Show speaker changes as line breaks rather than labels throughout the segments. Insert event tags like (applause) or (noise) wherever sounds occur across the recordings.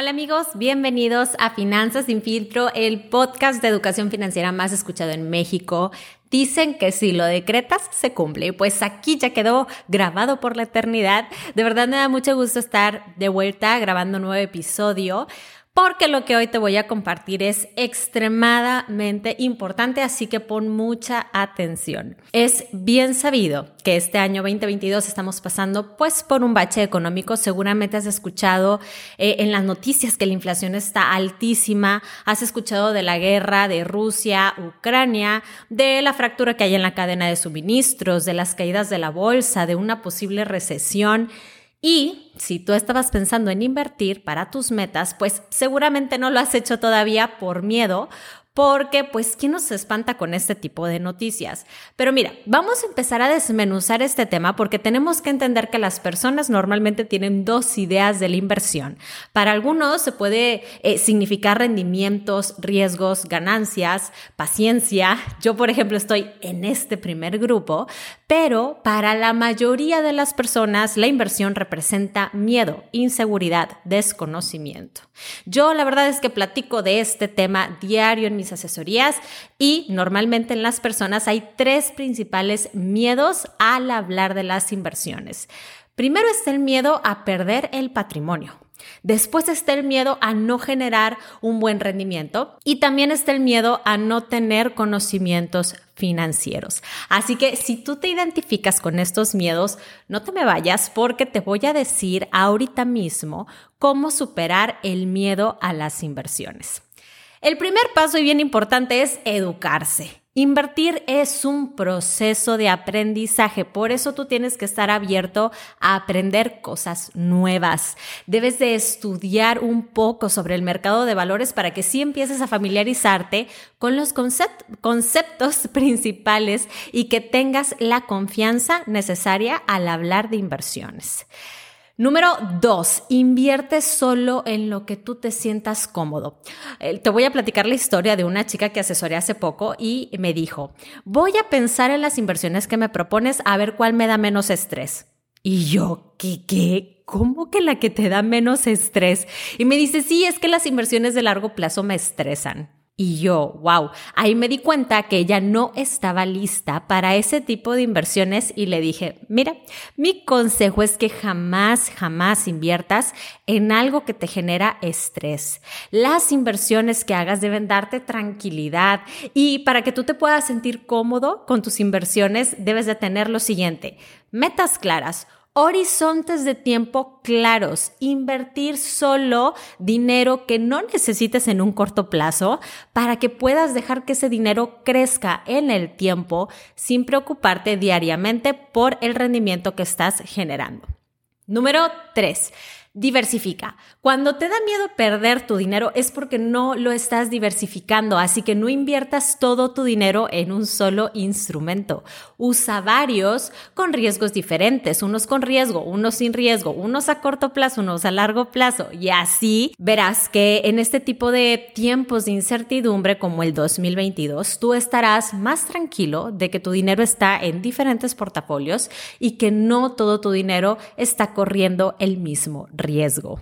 Hola amigos, bienvenidos a Finanzas sin filtro, el podcast de educación financiera más escuchado en México. Dicen que si lo decretas, se cumple. Pues aquí ya quedó grabado por la eternidad. De verdad me da mucho gusto estar de vuelta grabando un nuevo episodio porque lo que hoy te voy a compartir es extremadamente importante, así que pon mucha atención. Es bien sabido que este año 2022 estamos pasando pues por un bache económico. Seguramente has escuchado eh, en las noticias que la inflación está altísima, has escuchado de la guerra de Rusia, Ucrania, de la fractura que hay en la cadena de suministros, de las caídas de la bolsa, de una posible recesión. Y si tú estabas pensando en invertir para tus metas, pues seguramente no lo has hecho todavía por miedo porque pues quién nos espanta con este tipo de noticias. Pero mira, vamos a empezar a desmenuzar este tema porque tenemos que entender que las personas normalmente tienen dos ideas de la inversión. Para algunos se puede eh, significar rendimientos, riesgos, ganancias, paciencia. Yo, por ejemplo, estoy en este primer grupo, pero para la mayoría de las personas la inversión representa miedo, inseguridad, desconocimiento. Yo la verdad es que platico de este tema diario en mis asesorías y normalmente en las personas hay tres principales miedos al hablar de las inversiones. Primero está el miedo a perder el patrimonio. Después está el miedo a no generar un buen rendimiento y también está el miedo a no tener conocimientos financieros. Así que si tú te identificas con estos miedos, no te me vayas porque te voy a decir ahorita mismo cómo superar el miedo a las inversiones. El primer paso y bien importante es educarse. Invertir es un proceso de aprendizaje, por eso tú tienes que estar abierto a aprender cosas nuevas. Debes de estudiar un poco sobre el mercado de valores para que sí empieces a familiarizarte con los conceptos (laughs) principales y que tengas la confianza necesaria al hablar de inversiones. Número dos, invierte solo en lo que tú te sientas cómodo. Eh, te voy a platicar la historia de una chica que asesoré hace poco y me dijo, voy a pensar en las inversiones que me propones a ver cuál me da menos estrés. Y yo, ¿qué, qué? ¿Cómo que la que te da menos estrés? Y me dice, sí, es que las inversiones de largo plazo me estresan. Y yo, wow, ahí me di cuenta que ella no estaba lista para ese tipo de inversiones y le dije, mira, mi consejo es que jamás, jamás inviertas en algo que te genera estrés. Las inversiones que hagas deben darte tranquilidad y para que tú te puedas sentir cómodo con tus inversiones debes de tener lo siguiente, metas claras horizontes de tiempo claros, invertir solo dinero que no necesites en un corto plazo para que puedas dejar que ese dinero crezca en el tiempo sin preocuparte diariamente por el rendimiento que estás generando. Número 3 Diversifica. Cuando te da miedo perder tu dinero es porque no lo estás diversificando, así que no inviertas todo tu dinero en un solo instrumento. Usa varios con riesgos diferentes, unos con riesgo, unos sin riesgo, unos a corto plazo, unos a largo plazo y así verás que en este tipo de tiempos de incertidumbre como el 2022, tú estarás más tranquilo de que tu dinero está en diferentes portafolios y que no todo tu dinero está corriendo el mismo riesgo riesgo.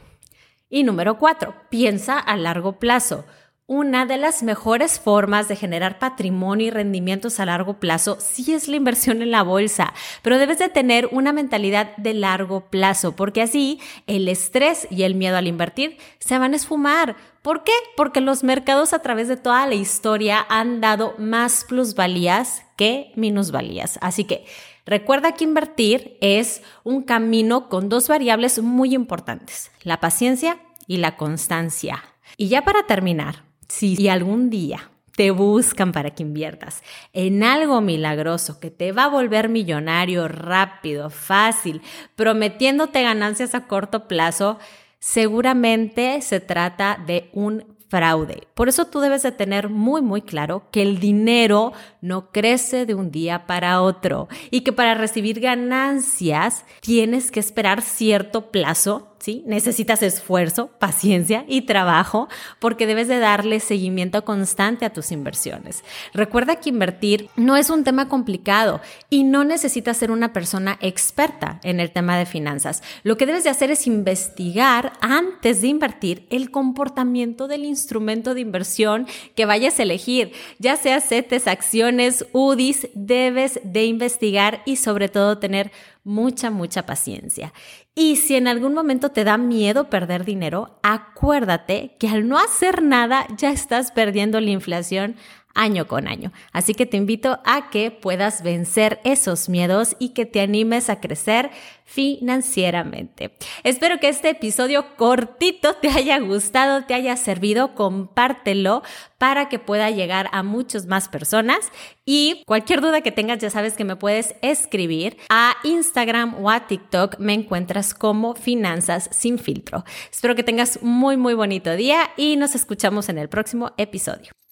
Y número cuatro, piensa a largo plazo. Una de las mejores formas de generar patrimonio y rendimientos a largo plazo sí es la inversión en la bolsa, pero debes de tener una mentalidad de largo plazo, porque así el estrés y el miedo al invertir se van a esfumar. ¿Por qué? Porque los mercados a través de toda la historia han dado más plusvalías que minusvalías. Así que Recuerda que invertir es un camino con dos variables muy importantes, la paciencia y la constancia. Y ya para terminar, si algún día te buscan para que inviertas en algo milagroso que te va a volver millonario rápido, fácil, prometiéndote ganancias a corto plazo, seguramente se trata de un fraude. Por eso tú debes de tener muy muy claro que el dinero no crece de un día para otro y que para recibir ganancias tienes que esperar cierto plazo Necesitas esfuerzo, paciencia y trabajo porque debes de darle seguimiento constante a tus inversiones. Recuerda que invertir no es un tema complicado y no necesitas ser una persona experta en el tema de finanzas. Lo que debes de hacer es investigar antes de invertir el comportamiento del instrumento de inversión que vayas a elegir, ya sea CETES, acciones, UDIs, debes de investigar y sobre todo tener mucha, mucha paciencia. Y si en algún momento te da miedo perder dinero, acuérdate que al no hacer nada ya estás perdiendo la inflación año con año. Así que te invito a que puedas vencer esos miedos y que te animes a crecer financieramente. Espero que este episodio cortito te haya gustado, te haya servido, compártelo para que pueda llegar a muchas más personas y cualquier duda que tengas ya sabes que me puedes escribir a Instagram o a TikTok, me encuentras como Finanzas sin filtro. Espero que tengas muy muy bonito día y nos escuchamos en el próximo episodio.